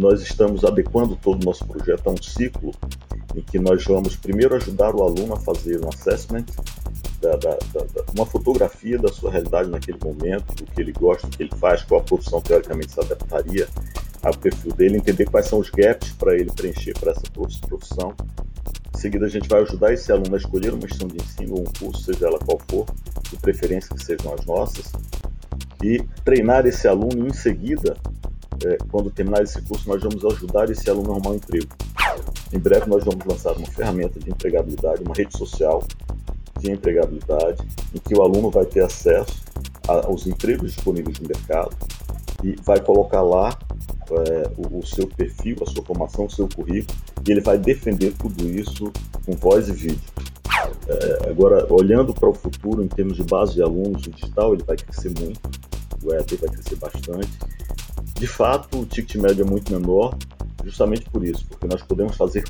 nós estamos adequando todo o nosso projeto a um ciclo em que nós vamos primeiro ajudar o aluno a fazer um assessment, da, da, da, uma fotografia da sua realidade naquele momento, do que ele gosta, do que ele faz, qual a profissão teoricamente se adaptaria ao perfil dele, entender quais são os gaps para ele preencher para essa profissão. Em seguida, a gente vai ajudar esse aluno a escolher uma instituição de ensino ou um curso, seja ela qual for, de preferência que sejam as nossas, e treinar esse aluno em seguida, é, quando terminar esse curso, nós vamos ajudar esse aluno a arrumar um emprego. Em breve nós vamos lançar uma ferramenta de empregabilidade, uma rede social de empregabilidade, em que o aluno vai ter acesso aos empregos disponíveis no mercado e vai colocar lá é, o, o, seu perfil, a sua formação, o seu currículo, e ele vai defender tudo isso com voz e vídeo. É, agora, olhando para o futuro em termos de base de alunos, o digital ele vai crescer muito, o EAD vai crescer bastante. De fato, o ticket médio é muito menor, justamente por isso, porque nós podemos fazer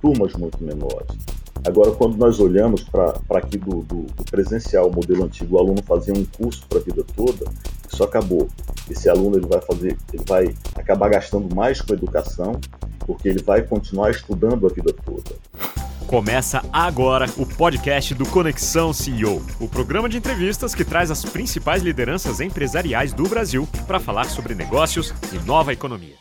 turmas muito menores. Agora, quando nós olhamos para aqui do, do, do, presencial, o modelo antigo, o aluno fazia um curso para a vida toda, isso acabou. Esse aluno ele vai fazer, ele vai acabar gastando mais com a educação, porque ele vai continuar estudando a vida toda. Começa agora o podcast do Conexão CEO, o programa de entrevistas que traz as principais lideranças empresariais do Brasil para falar sobre negócios e nova economia.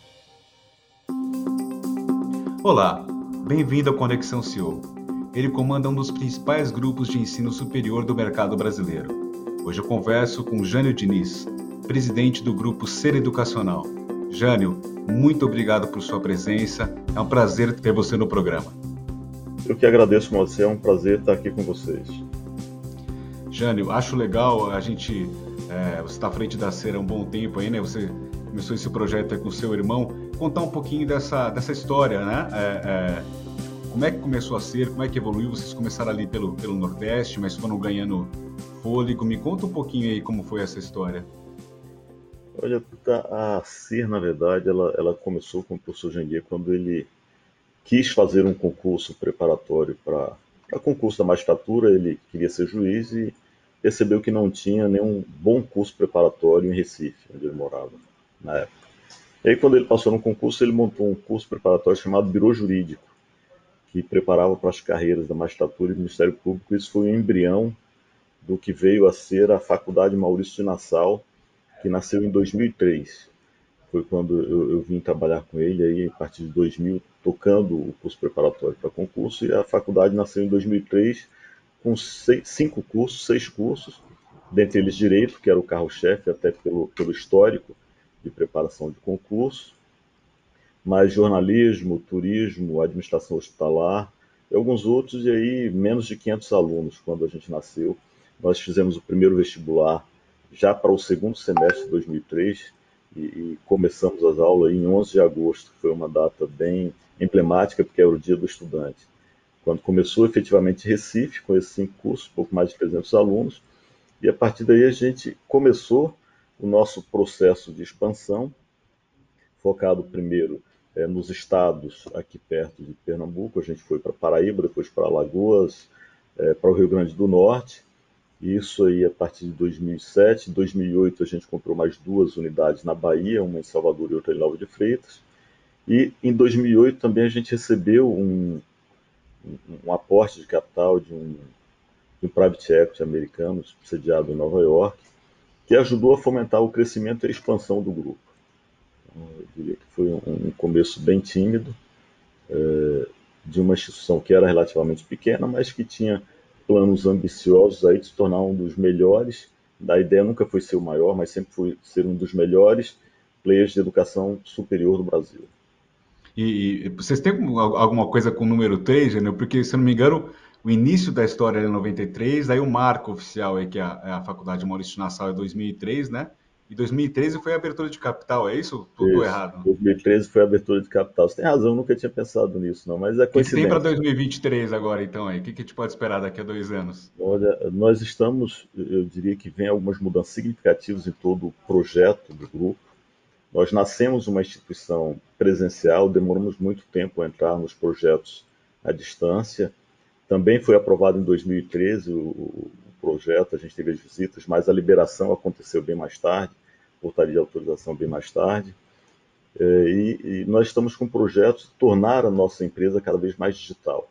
Olá, bem-vindo ao Conexão CEO. Ele comanda um dos principais grupos de ensino superior do mercado brasileiro. Hoje eu converso com Jânio Diniz, presidente do grupo Ser Educacional. Jânio, muito obrigado por sua presença. É um prazer ter você no programa. Eu que agradeço, você. É um prazer estar aqui com vocês. Jânio, acho legal a gente. É, você está à frente da Ser há um bom tempo aí, né? Você começou esse projeto com seu irmão. Contar um pouquinho dessa, dessa história, né? É, é, como é que começou a ser? Como é que evoluiu? Vocês começaram ali pelo, pelo Nordeste, mas foram ganhando fôlego. Me conta um pouquinho aí como foi essa história. Olha, a CIR, na verdade, ela, ela começou com o professor Janguier quando ele quis fazer um concurso preparatório para concurso da magistratura, ele queria ser juiz e percebeu que não tinha nenhum bom curso preparatório em Recife, onde ele morava na época. E aí, quando ele passou no concurso, ele montou um curso preparatório chamado Biro Jurídico, que preparava para as carreiras da magistratura e do Ministério Público. Isso foi um embrião do que veio a ser a Faculdade Maurício de Nassau, que nasceu em 2003. Foi quando eu, eu vim trabalhar com ele, aí, a partir de 2000, tocando o curso preparatório para concurso, e a faculdade nasceu em 2003 com seis, cinco cursos, seis cursos, dentre eles Direito, que era o carro-chefe, até pelo, pelo histórico de preparação de concurso, mas jornalismo, turismo, administração hospitalar, e alguns outros, e aí menos de 500 alunos quando a gente nasceu. Nós fizemos o primeiro vestibular já para o segundo semestre de 2003 e, e começamos as aulas em 11 de agosto, que foi uma data bem emblemática, porque era o dia do estudante. Quando começou efetivamente Recife, com esses cinco cursos, pouco mais de 300 alunos, e a partir daí a gente começou o nosso processo de expansão, focado primeiro é, nos estados aqui perto de Pernambuco, a gente foi para Paraíba, depois para Alagoas, é, para o Rio Grande do Norte, isso aí a partir de 2007. Em 2008 a gente comprou mais duas unidades na Bahia, uma em Salvador e outra em Nova de Freitas. E em 2008 também a gente recebeu um, um aporte de capital de um, de um private equity americano, sediado em Nova York, que ajudou a fomentar o crescimento e a expansão do grupo. Então, eu diria que foi um, começo bem tímido, é, de uma instituição que era relativamente pequena, mas que tinha planos ambiciosos aí de se tornar um dos melhores. A ideia nunca foi ser o maior, mas sempre foi ser um dos melhores players de educação superior do Brasil. E, e vocês têm alguma coisa com o número 3, né? Porque, se não me engano, o início da história é 93, aí o marco oficial é que a, é a Faculdade Maurício Nassau é 2003, né? E 2013 foi a abertura de capital, é isso? Tudo isso, errado? 2013 foi a abertura de capital. Você tem razão, eu nunca tinha pensado nisso, não, mas é coincidência. O que tem para 2023 agora, então, aí? O que, que a gente pode esperar daqui a dois anos? Olha, nós estamos, eu diria que vem algumas mudanças significativas em todo o projeto do grupo. Nós nascemos uma instituição presencial, demoramos muito tempo a entrar nos projetos à distância. Também foi aprovado em 2013 o, o projeto, a gente teve as visitas, mas a liberação aconteceu bem mais tarde portaria de autorização bem mais tarde. É, e, e, nós estamos com projetos de tornar a nossa empresa cada vez mais digital.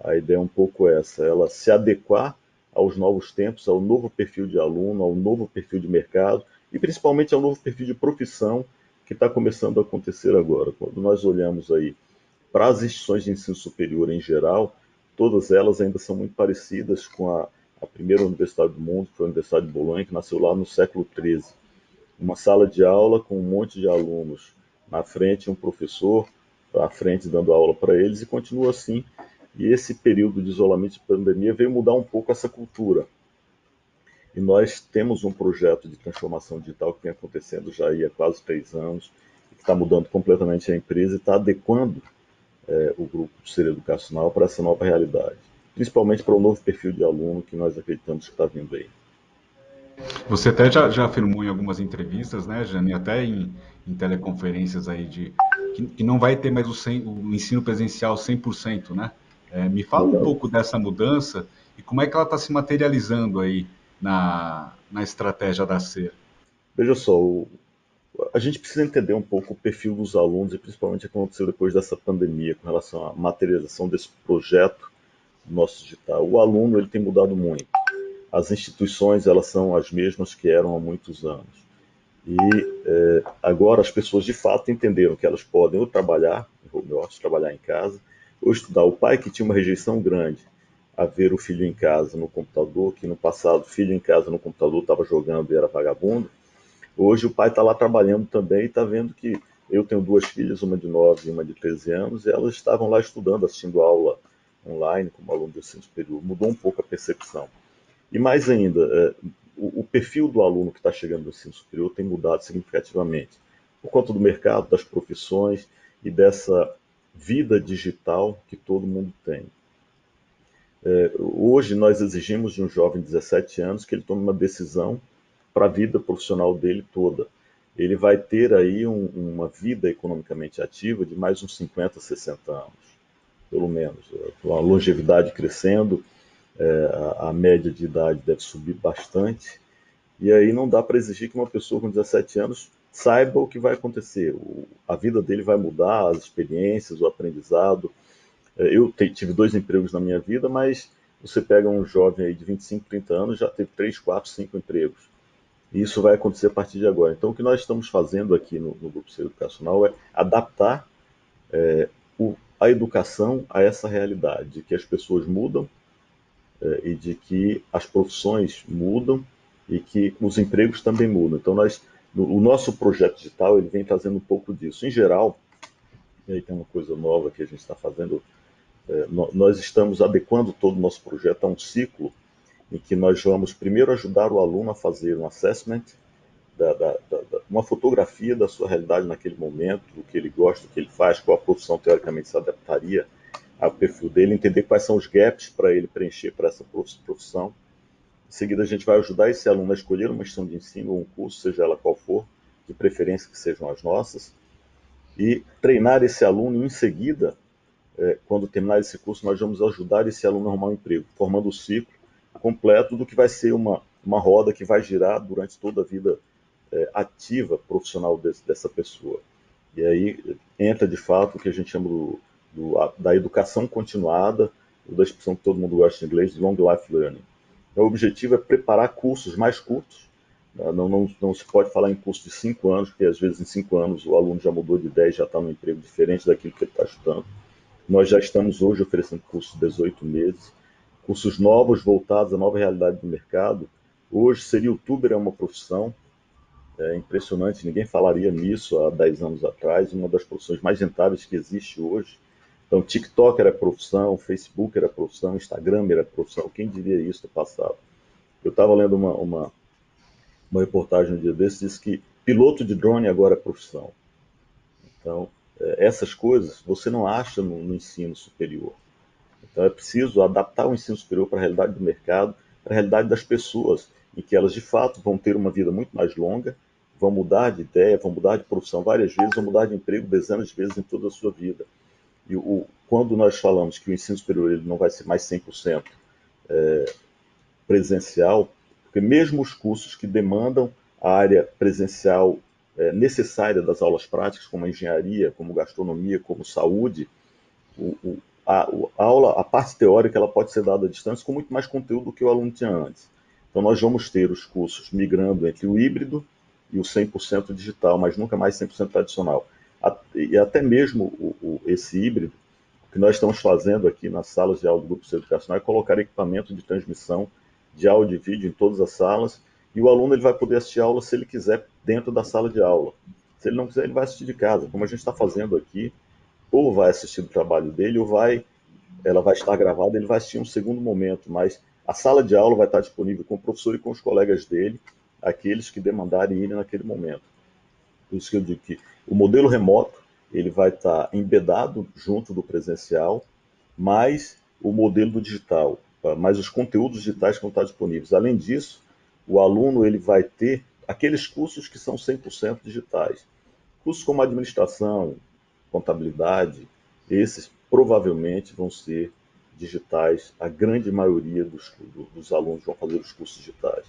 A ideia é um pouco essa, ela se adequar aos novos tempos, ao novo perfil de aluno, ao novo perfil de mercado e principalmente ao novo perfil de profissão que está começando a acontecer agora. Quando nós olhamos aí para as instituições de ensino superior em geral, todas elas ainda são muito parecidas com a, a primeira universidade do mundo, que foi a Universidade de Bolonha, que nasceu lá no século XIII. Uma sala de aula com um monte de alunos na frente, um professor à frente dando aula para eles, e continua assim. E esse período de isolamento de pandemia veio mudar um pouco essa cultura. E nós temos um projeto de transformação digital que vem acontecendo já há quase três anos, que está mudando completamente a empresa e está adequando é, o grupo de ser educacional para essa nova realidade, principalmente para o novo perfil de aluno que nós acreditamos que está vindo aí. Você até já, já afirmou em algumas entrevistas, né, Jane, até em, em teleconferências aí, de que, que, não vai ter mais o, 100, o ensino presencial 100%, né? É, me fala um pouco dessa mudança e como é que ela está se materializando aí na, na estratégia da CER. Veja só, o, a gente precisa entender um pouco o perfil dos alunos e principalmente o que aconteceu depois dessa pandemia com relação à materialização desse projeto nosso digital. O aluno ele tem mudado muito. As instituições elas são as mesmas que eram há muitos anos. E é, agora as pessoas de fato entenderam que elas podem ou trabalhar em home trabalhar em casa, ou estudar. O pai que tinha uma rejeição grande a ver o filho em casa no computador, que no passado filho em casa no computador estava jogando e era vagabundo, Hoje o pai está lá trabalhando também e está vendo que eu tenho duas filhas, uma de 9 e uma de 13 anos, e elas estavam lá estudando, assistindo aula online como aluno de ensino superior. Mudou um pouco a percepção. E mais ainda, é, o, o, perfil do aluno que está chegando no ensino superior tem mudado significativamente, por conta do mercado, das profissões e dessa vida digital que todo mundo tem. É, hoje nós exigimos de um jovem de 17 anos que ele tome uma decisão para a vida profissional dele toda. Ele vai ter aí um, uma vida economicamente ativa de mais uns 50, 60 anos, pelo menos. A longevidade crescendo, é, a, a média de idade deve subir bastante, e aí não dá para exigir que uma pessoa com 17 anos saiba o que vai acontecer. O, a vida dele vai mudar, as experiências, o aprendizado. É, eu te, tive dois empregos na minha vida, mas você pega um jovem aí de 25, 30 anos, já teve 3, 4, 5 empregos. E isso vai acontecer a partir de agora. Então, o que nós estamos fazendo aqui no, no Grupo Ser Educacional é adaptar é, o, a educação a essa realidade, de que as pessoas mudam e de que as profissões mudam e que os empregos também mudam. Então, nós, o nosso projeto digital ele vem trazendo um pouco disso. Em geral, e aí tem uma coisa nova que a gente está fazendo, é, nós estamos adequando todo o nosso projeto a um ciclo em que nós vamos primeiro ajudar o aluno a fazer um assessment, da, da, da, uma fotografia da sua realidade naquele momento, do que ele gosta, do que ele faz, qual a profissão teoricamente se adaptaria ao perfil dele, entender quais são os gaps para ele preencher para essa profissão. Em seguida, a gente vai ajudar esse aluno a escolher uma instituição de ensino ou um curso, seja ela qual for, de preferência que sejam as nossas, e treinar esse aluno. Em seguida, é, quando terminar esse curso, nós vamos ajudar esse aluno a arrumar um emprego, formando o ciclo completo do que vai ser uma, uma roda que vai girar durante toda a vida é, ativa profissional desse, dessa pessoa. E aí entra de fato o que a gente chama do, do, da educação continuada, ou da expressão que todo mundo gosta em inglês, long life learning. Então, o objetivo é preparar cursos mais curtos. Né? Não, não, não se pode falar em curso de cinco anos, porque às vezes em cinco anos o aluno já mudou de ideia, já está num emprego diferente daquilo que ele está estudando. Nós já estamos hoje oferecendo cursos de 18 meses cursos novos voltados à nova realidade do mercado. Hoje, ser youtuber é uma profissão é impressionante, ninguém falaria nisso há 10 anos atrás, uma das profissões mais rentáveis que existe hoje. Então, TikTok era profissão, Facebook era profissão, Instagram era profissão, quem diria isso no passado? Eu estava lendo uma, uma, uma reportagem um dia desses, diz que piloto de drone agora é profissão. Então, é, essas coisas você não acha no, no ensino superior. Então é preciso adaptar o ensino superior para a realidade do mercado, para a realidade das pessoas, em que elas de fato vão ter uma vida muito mais longa, vão mudar de ideia, vão mudar de profissão várias vezes, vão mudar de emprego dezenas de vezes em toda a sua vida. E o, quando nós falamos que o ensino superior ele não vai ser mais 100% é, presencial, porque mesmo os cursos que demandam a área presencial é, necessária das aulas práticas, como engenharia, como gastronomia, como saúde, o, o, a, a, aula, a parte teórica, ela pode ser dada à distância com muito mais conteúdo do que o aluno tinha antes. Então, nós vamos ter os cursos migrando entre o híbrido e o 100% digital, mas nunca mais 100% tradicional. E até mesmo o, o, esse híbrido, o que nós estamos fazendo aqui nas salas de aula do Grupo Educacional é colocar equipamento de transmissão de áudio e vídeo em todas as salas, e o aluno ele vai poder assistir a aula se ele quiser dentro da sala de aula. Se ele não quiser, ele vai assistir de casa, como a gente está fazendo aqui, ou vai assistir o trabalho dele, ou vai, ela vai estar gravada, ele vai assistir um segundo momento, mas a sala de aula vai estar disponível com o professor e com os colegas dele, aqueles que demandarem ir naquele momento. Por isso que eu digo que o modelo remoto ele vai estar embedado junto do presencial, mais o modelo do digital, mais os conteúdos digitais que vão estar disponíveis. Além disso, o aluno ele vai ter aqueles cursos que são 100% digitais. Cursos como administração, contabilidade, esses provavelmente vão ser digitais. A grande maioria dos, dos alunos vão fazer os cursos digitais.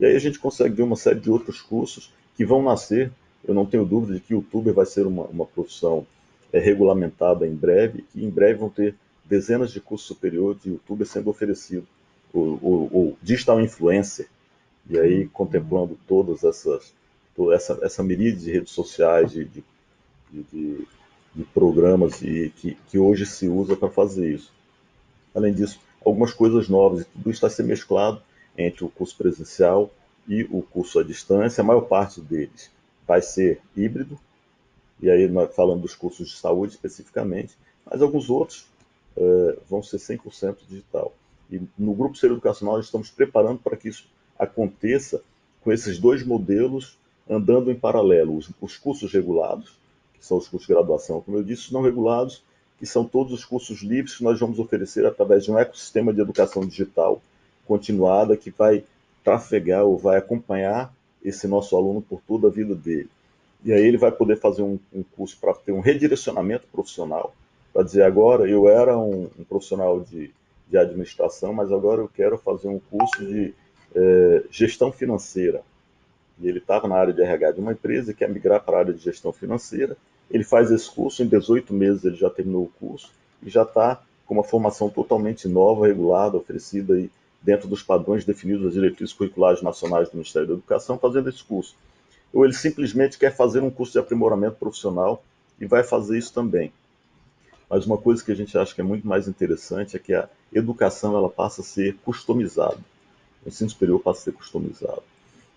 E aí a gente consegue ver uma série de outros cursos que vão nascer. Eu não tenho dúvida de que o youtuber vai ser uma, uma profissão é, regulamentada em breve, e em breve vão ter dezenas de cursos superiores de youtuber sendo oferecido, o, o, o digital influencer, e aí contemplando todas essas, toda essa, essa miríade de redes sociais, de, de, de, de programas e que, que hoje se usa para fazer isso. Além disso, algumas coisas novas, e tudo está sendo mesclado entre o curso presencial e o curso à distância. A maior parte deles vai ser híbrido, e aí nós falando dos cursos de saúde especificamente, mas alguns outros uh, vão ser 100% digital. E no Grupo Ser Educacional nós estamos preparando para que isso aconteça com esses dois modelos andando em paralelo. Os, os cursos regulados, que são os cursos de graduação, como eu disse, os não regulados, que são todos os cursos livres que nós vamos oferecer através de um ecossistema de educação digital continuada que vai trafegar ou vai acompanhar esse nosso aluno por toda a vida dele. E aí ele vai poder fazer um, um curso para ter um redirecionamento profissional, para dizer agora eu era um, um profissional de, de administração, mas agora eu quero fazer um curso de é, gestão financeira. E ele estava na área de RH de uma empresa e quer migrar para a área de gestão financeira. Ele faz esse curso, em 18 meses ele já terminou o curso e já está com uma formação totalmente nova, regulada, oferecida aí dentro dos padrões definidos das diretrizes curriculares nacionais do Ministério da Educação, fazendo esse curso. Ou ele simplesmente quer fazer um curso de aprimoramento profissional e vai fazer isso também. Mas uma coisa que a gente acha que é muito mais interessante é que a educação ela passa a ser customizada o ensino superior passa a ser customizado.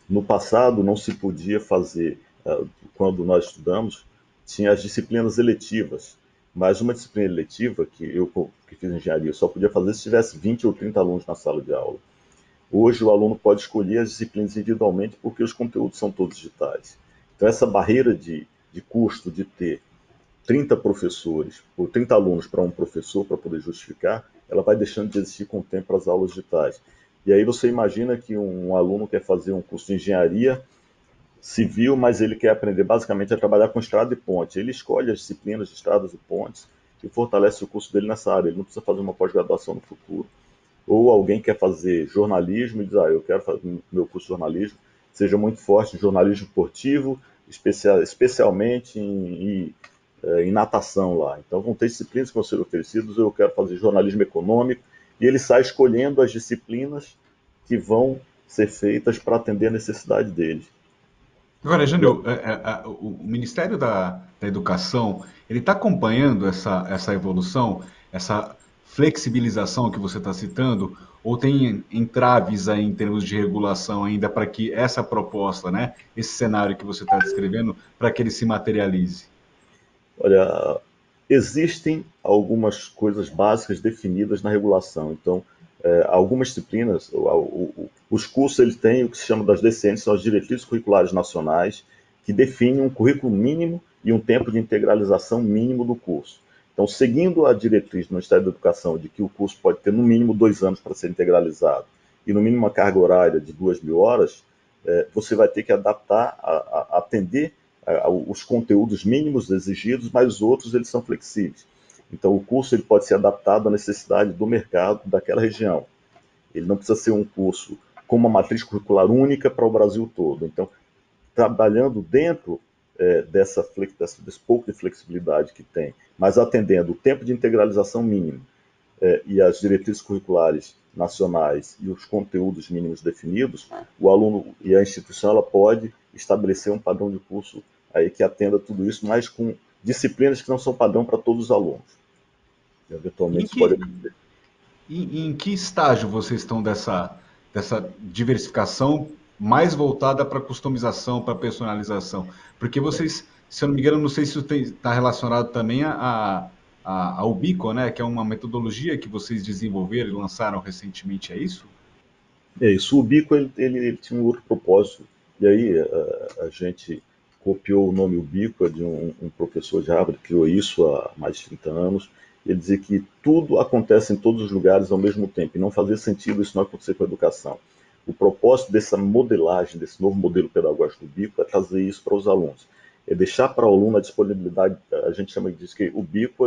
No passado, não se podia fazer, eh, quando nós estudamos, tinha as disciplinas eletivas, mas uma disciplina eletiva, que eu que fiz engenharia, só podia fazer se tivesse 20 ou 30 alunos na sala de aula. Hoje, o aluno pode escolher as disciplinas individualmente porque os conteúdos são todos digitais. Então, essa barreira de, de custo de ter 30 professores, ou 30 alunos para um professor para poder justificar, ela vai deixando de existir com o tempo para as aulas digitais. E aí você imagina que um aluno quer fazer um curso de engenharia civil, mas ele quer aprender basicamente a trabalhar com estrada e ponte. Ele escolhe as disciplinas de estradas e pontes e fortalece o curso dele nessa área. Ele não precisa fazer uma pós-graduação no futuro. Ou alguém quer fazer jornalismo e diz, ah, eu quero fazer meu curso de jornalismo seja muito forte em jornalismo esportivo, especial, especialmente em, em, eh, em natação lá. Então vão ter disciplinas que vão ser oferecidas, eu quero fazer jornalismo econômico, e ele sai escolhendo as disciplinas que vão ser feitas para atender a necessidade dele. Agora, Jânio, é, é, o Ministério da, da Educação, ele está acompanhando essa, essa evolução, essa flexibilização que você está citando, ou tem entraves aí em termos de regulação ainda para que essa proposta, né, esse cenário que você está descrevendo, para que ele se materialize? Olha, existem algumas coisas básicas definidas na regulação. Então, é, algumas disciplinas, o, o, os cursos eles têm o que se chama das DCNs, são as diretrizes curriculares nacionais, que definem um currículo mínimo e um tempo de integralização mínimo do curso. Então, seguindo a diretriz do Ministério da Educação de que o curso pode ter no mínimo dois anos para ser integralizado e no mínimo uma carga horária de duas mil horas, é, você vai ter que adaptar, a, a atender os conteúdos mínimos exigidos, mas os outros eles são flexíveis. Então o curso ele pode ser adaptado à necessidade do mercado daquela região. Ele não precisa ser um curso com uma matriz curricular única para o Brasil todo. Então, trabalhando dentro é, dessa, dessa, desse pouco de flexibilidade que tem, mas atendendo o tempo de integralização mínimo é, e as diretrizes curriculares nacionais e os conteúdos mínimos definidos, o aluno e a instituição ela pode estabelecer um padrão de curso aí que atenda tudo isso, mas com disciplinas que não são padrão para todos os alunos. Eventualmente em que, pode em, em que estágio vocês estão dessa, dessa diversificação mais voltada para customização, para personalização? Porque vocês, se eu não me engano, não sei se está relacionado também a, a, a Ubico, né, que é uma metodologia que vocês desenvolveram e lançaram recentemente, é isso? É isso. O Ubico ele, ele, ele tinha um outro propósito. E aí a, a gente copiou o nome Ubico de um, um professor de Harvard, criou isso há mais de 30 anos. Ele dizia que tudo acontece em todos os lugares ao mesmo tempo, e não fazia sentido isso não acontecer com a educação. O propósito dessa modelagem, desse novo modelo pedagógico do Bico, é trazer isso para os alunos. É deixar para o aluno a disponibilidade, a gente chama de que o Bico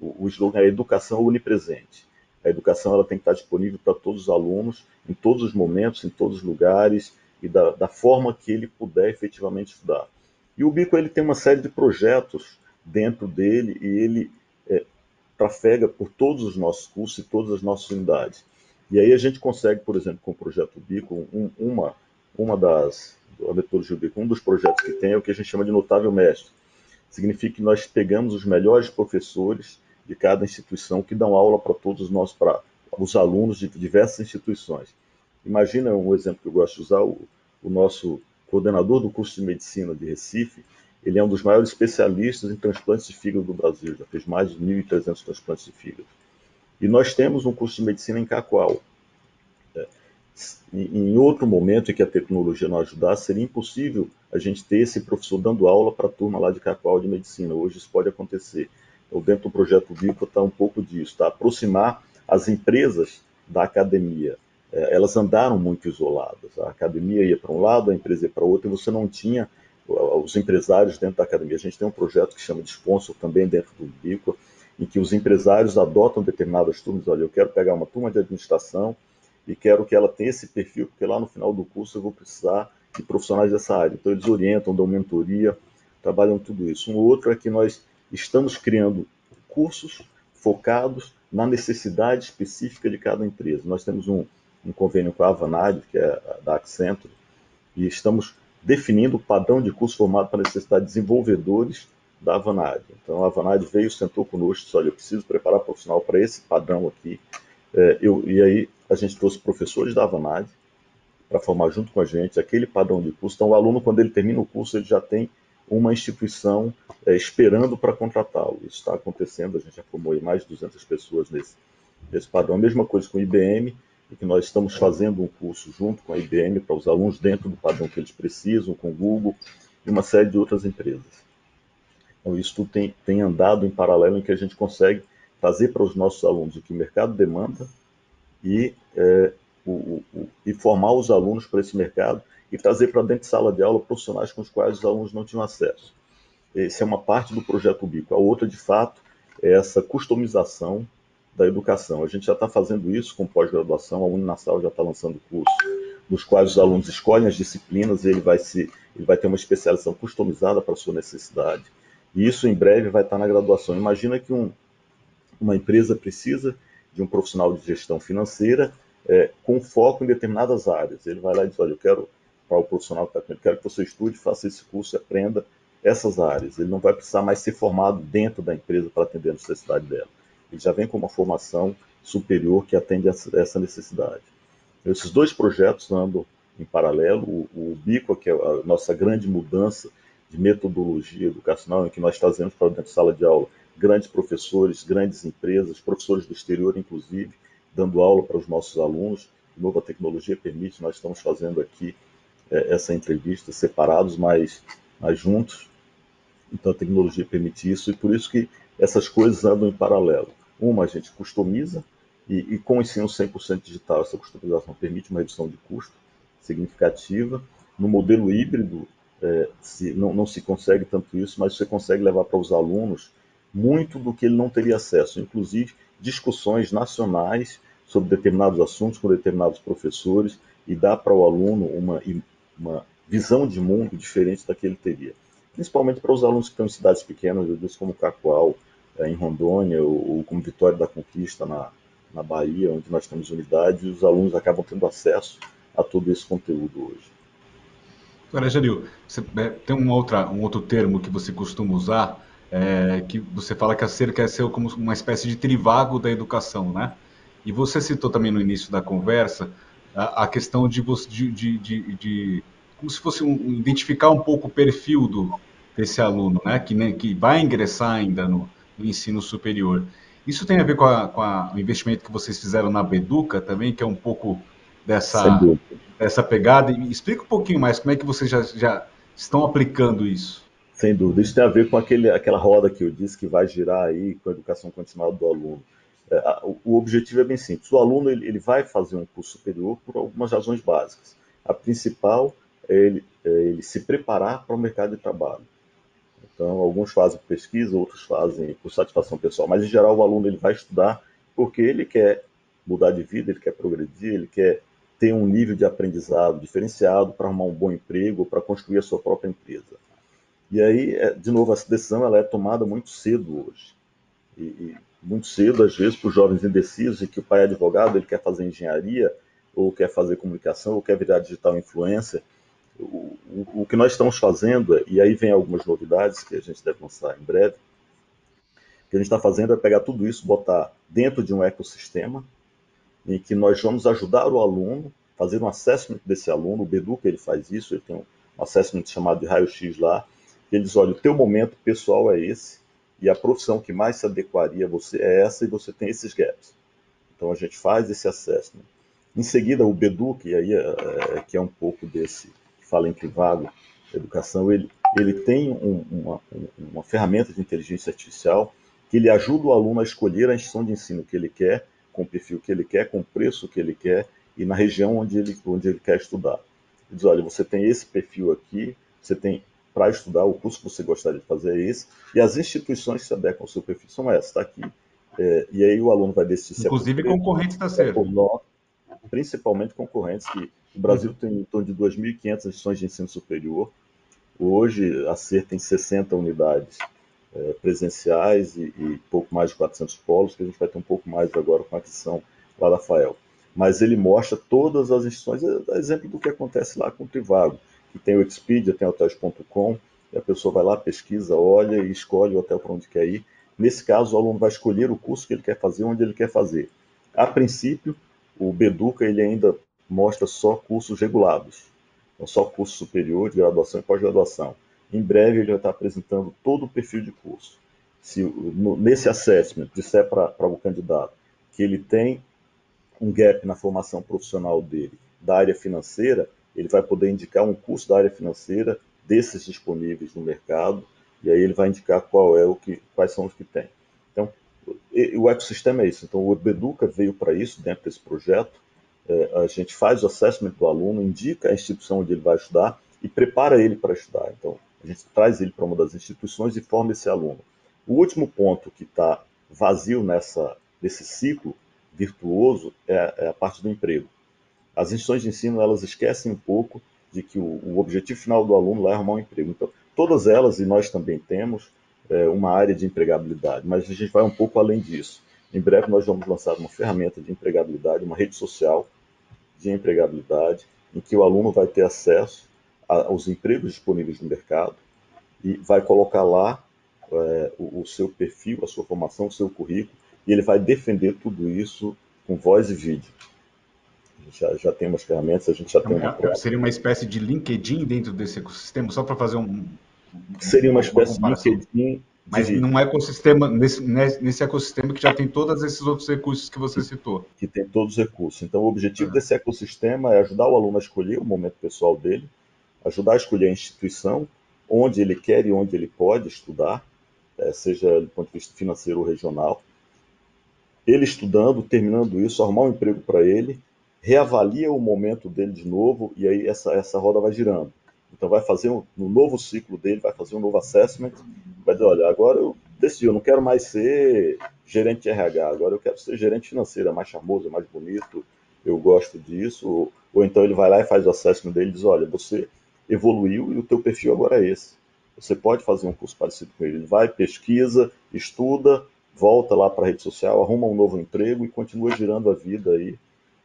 o slogan é a educação onipresente. A educação ela tem que estar disponível para todos os alunos, em todos os momentos, em todos os lugares e da, da forma que ele puder efetivamente estudar. E o Bico ele tem uma série de projetos dentro dele e ele trafega por todos os nossos cursos e todas as nossas unidades. E aí a gente consegue, por exemplo, com o projeto Bico, um, uma, uma das, a metodologia Bico, um dos projetos que tem é o que a gente chama de notável mestre. Significa que nós pegamos os melhores professores de cada instituição que dão aula para todos nós, para os alunos de diversas instituições. Imagina um exemplo que eu gosto de usar, o, o nosso coordenador do curso de medicina de Recife, ele é um dos maiores especialistas em transplantes de fígado do Brasil, já fez mais de 1.300 transplantes de fígado. E nós temos um curso de medicina em Cacoal. É, em outro momento em que a tecnologia não ajudasse, seria impossível a gente ter esse professor dando aula para a turma lá de Cacoal de medicina. Hoje isso pode acontecer. Então, dentro do projeto Vico está um pouco disso, tá? aproximar as empresas da academia. É, elas andaram muito isoladas. A academia ia para um lado, a empresa ia para outro, e você não tinha os empresários dentro da academia. A gente tem um projeto que chama de sponsor também dentro do Bico, em que os empresários adotam determinadas turmas. Olha, eu quero pegar uma turma de administração e quero que ela tenha esse perfil, porque lá no final do curso eu vou precisar de profissionais dessa área. Então eles orientam, dão mentoria, trabalham tudo isso. Um outro é que nós estamos criando cursos focados na necessidade específica de cada empresa. Nós temos um, um convênio com a Avanade, que é da Accenture, e estamos definindo o padrão de curso formado para necessidade de desenvolvedores da Avanade. Então a Avanade veio, sentou conosco, disse, olha, eu preciso preparar profissional para esse padrão aqui. É, eu, e aí a gente trouxe professores da Avanade para formar junto com a gente aquele padrão de curso. Então o aluno, quando ele termina o curso, ele já tem uma instituição é, esperando para contratá-lo. Isso está acontecendo, a gente já formou mais de 200 pessoas nesse, nesse padrão. A mesma coisa com o IBM, que nós estamos fazendo um curso junto com a IBM para os alunos dentro do padrão que eles precisam, com o Google e uma série de outras empresas. Então, isso tudo tem, tem andado em paralelo em que a gente consegue trazer para os nossos alunos o que o mercado demanda e, é, o, o, e formar os alunos para esse mercado e trazer para dentro de sala de aula profissionais com os quais os alunos não tinham acesso. Essa é uma parte do projeto Bico. A outra, de fato, é essa customização da educação. A gente já está fazendo isso com pós-graduação, a Uninasal já está lançando cursos nos quais os alunos escolhem as disciplinas e ele vai, se, ele vai ter uma especialização customizada para a sua necessidade. E isso em breve vai estar na graduação. Imagina que um, uma empresa precisa de um profissional de gestão financeira é, com foco em determinadas áreas. Ele vai lá e diz: Olha, eu quero, para o profissional que está com ele, quero que você estude, faça esse curso e aprenda essas áreas. Ele não vai precisar mais ser formado dentro da empresa para atender a necessidade dela. Ele já vem com uma formação superior que atende essa necessidade. Esses dois projetos andam em paralelo. O, o Bico, que é a nossa grande mudança de metodologia educacional, em que nós trazemos para dentro de sala de aula grandes professores, grandes empresas, professores do exterior, inclusive, dando aula para os nossos alunos. De novo, a tecnologia permite, nós estamos fazendo aqui é, essa entrevista separados, mas, mas juntos. Então, a tecnologia permite isso e por isso que essas coisas andam em paralelo. Uma, a gente customiza, e, e com o ensino 100% digital, essa customização permite uma redução de custo significativa. No modelo híbrido, é, se, não, não, se consegue tanto isso, mas você consegue levar para os alunos muito do que ele não teria acesso, inclusive discussões nacionais sobre determinados assuntos com determinados professores e dá para o aluno uma, uma visão de mundo diferente da que ele teria. principalmente para os alunos que estão em cidades pequenas, eu disse como Cacoal, em Rondônia, ou, ou, como Vitória da Conquista, na, na Bahia, onde nós temos unidade, e os alunos acabam tendo acesso a todo esse conteúdo hoje. Agora, Janil, você, é, tem um, outra, um outro termo que você costuma usar, é, que você fala que a cerca é ser como uma espécie de trivago da educação, né? E você citou também no início da conversa a, a questão de, de, de, de, como se fosse um, identificar um pouco o perfil do, desse aluno, né? Que, né, que vai ingressar ainda no, no ensino superior. Isso tem a ver com, a, com a, o investimento que vocês fizeram na Beduca também, que é um pouco dessa, dessa pegada. E explica um pouquinho mais como é que vocês já, já estão aplicando isso. Sem dúvida. Isso tem a ver com aquele, aquela roda que eu disse que vai girar aí com a educação continuada do aluno. É, o objetivo é bem simples. O aluno ele, ele vai fazer um curso superior por algumas razões básicas. A principal é ele, é ele se preparar para o mercado de trabalho. Então, alguns fazem pesquisa, outros fazem por satisfação pessoal, mas em geral o aluno ele vai estudar porque ele quer mudar de vida, ele quer progredir, ele quer ter um nível de aprendizado diferenciado para arrumar um bom emprego, para construir a sua própria empresa. E aí, é, de novo, essa decisão ela é tomada muito cedo hoje. E, e muito cedo, às vezes, por jovens indecisos e que o pai é advogado, ele quer fazer engenharia, ou quer fazer comunicação, ou quer virar digital influencer. O, o, que nós estamos fazendo, e aí vem algumas novidades que a gente deve lançar em breve, o que a gente está fazendo é pegar tudo isso, botar dentro de um ecossistema, em que nós vamos ajudar o aluno, fazer um assessment desse aluno, o Beduca ele faz isso, ele tem um assessment chamado de raio-x lá, ele diz, olha, o teu momento pessoal é esse, e a profissão que mais se adequaria a você é essa, e você tem esses gaps. Então a gente faz esse assessment. Em seguida, o Bedu, que aí é, é, que é um pouco desse, que fala entre vago, educação, ele, ele tem um, uma, uma ferramenta de inteligência artificial que ele ajuda o aluno a escolher a instituição de ensino que ele quer, com o perfil que ele quer, com o preço que ele quer e na região onde ele, onde ele quer estudar. Ele diz, olha, você tem esse perfil aqui, você tem para estudar, o curso que você gostaria de fazer é esse, e as instituições que se adequam ao seu perfil são essas, está aqui. É, e aí o aluno vai decidir se Inclusive é concorrentes da SER. É principalmente concorrentes, que o Brasil uhum. tem em torno de 2.500 instituições de ensino superior. Hoje a SER tem 60 unidades é, presenciais e, e, pouco mais de 400 polos, que a gente vai ter um pouco mais agora com a aquisição lá da FAEL. Mas ele mostra todas as instituições, é exemplo do que acontece lá com o Trivago que tem o Expedia, tem hotels.com, e a pessoa vai lá, pesquisa, olha e escolhe o hotel para onde quer ir. Nesse caso, o aluno vai escolher o curso que ele quer fazer, onde ele quer fazer. A princípio, o Beduca ele ainda mostra só cursos regulados, então só curso superior, de graduação e pós-graduação. Em breve, ele vai estar apresentando todo o perfil de curso. Se no, nesse assessment disser para o candidato que ele tem um gap na formação profissional dele da área financeira, ele vai poder indicar um curso da área financeira desses disponíveis no mercado, e aí ele vai indicar qual é o que, quais são os que tem. O ecossistema é isso. Então, o Educa veio para isso, dentro desse projeto. É, a gente faz o assessment do aluno, indica a instituição onde ele vai estudar e prepara ele para estudar. Então, a gente traz ele para uma das instituições e forma esse aluno. O último ponto que está vazio nessa, nesse ciclo virtuoso é, é a parte do emprego as instituições de ensino elas esquecem um pouco de que o, o objetivo final do aluno é arrumar um emprego. Então, todas elas, e nós também temos, é, uma área de empregabilidade, mas a gente vai um pouco além disso. Em breve nós vamos lançar uma ferramenta de empregabilidade, uma rede social de empregabilidade, em que o aluno vai ter acesso a, aos empregos disponíveis no mercado e vai colocar lá é, o, o seu perfil, a sua formação, o seu currículo, e ele vai defender tudo isso com voz e vídeo já, já tem umas ferramentas, a gente já tem uma. É, seria uma espécie de LinkedIn dentro desse ecossistema, só para fazer um. Seria uma espécie de LinkedIn. Mas de... num ecossistema, nesse, nesse ecossistema que já tem todos esses outros recursos que você citou. Que tem todos os recursos. Então, o objetivo é. desse ecossistema é ajudar o aluno a escolher o momento pessoal dele, ajudar a escolher a instituição, onde ele quer e onde ele pode estudar, é, seja do ponto de vista financeiro ou regional. Ele estudando, terminando isso, arrumar um emprego para ele reavalia o momento dele de novo e aí essa, essa roda vai girando. Então vai fazer um, no novo ciclo dele, vai fazer um novo assessment, vai dizer, olha, agora eu decidi, eu não quero mais ser gerente de RH, agora eu quero ser gerente financeiro, é mais charmoso, é mais bonito, eu gosto disso, ou, ou então ele vai lá e faz o assessment dele e diz, olha, você evoluiu e o teu perfil agora é esse. você pode fazer um curso parecido com ele. Ele vai, pesquisa, estuda, volta lá para a rede social, arruma um novo emprego e continua girando a vida aí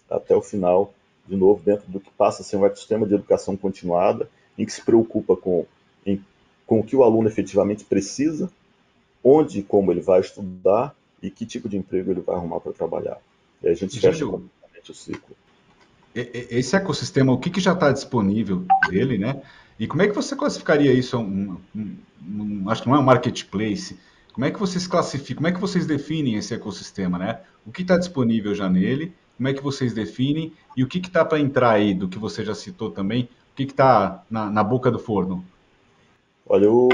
até o final, de novo, dentro do que passa a ser um ecossistema de educação continuada, em que se preocupa com, em, com o que o aluno efetivamente precisa, onde e como ele vai estudar e que tipo de emprego ele vai arrumar para trabalhar. E aí a gente fecha completamente o ciclo. Esse ecossistema, o que, que já está disponível dele, né? E como é que você classificaria isso? Um, um, um, acho que não é um marketplace. Como é que vocês classificam? Como é que vocês definem esse ecossistema, né? O que está disponível já nele? Como é que vocês definem? E o que está para entrar aí, do que você já citou também? O que está na, na, boca do forno? Olha, o,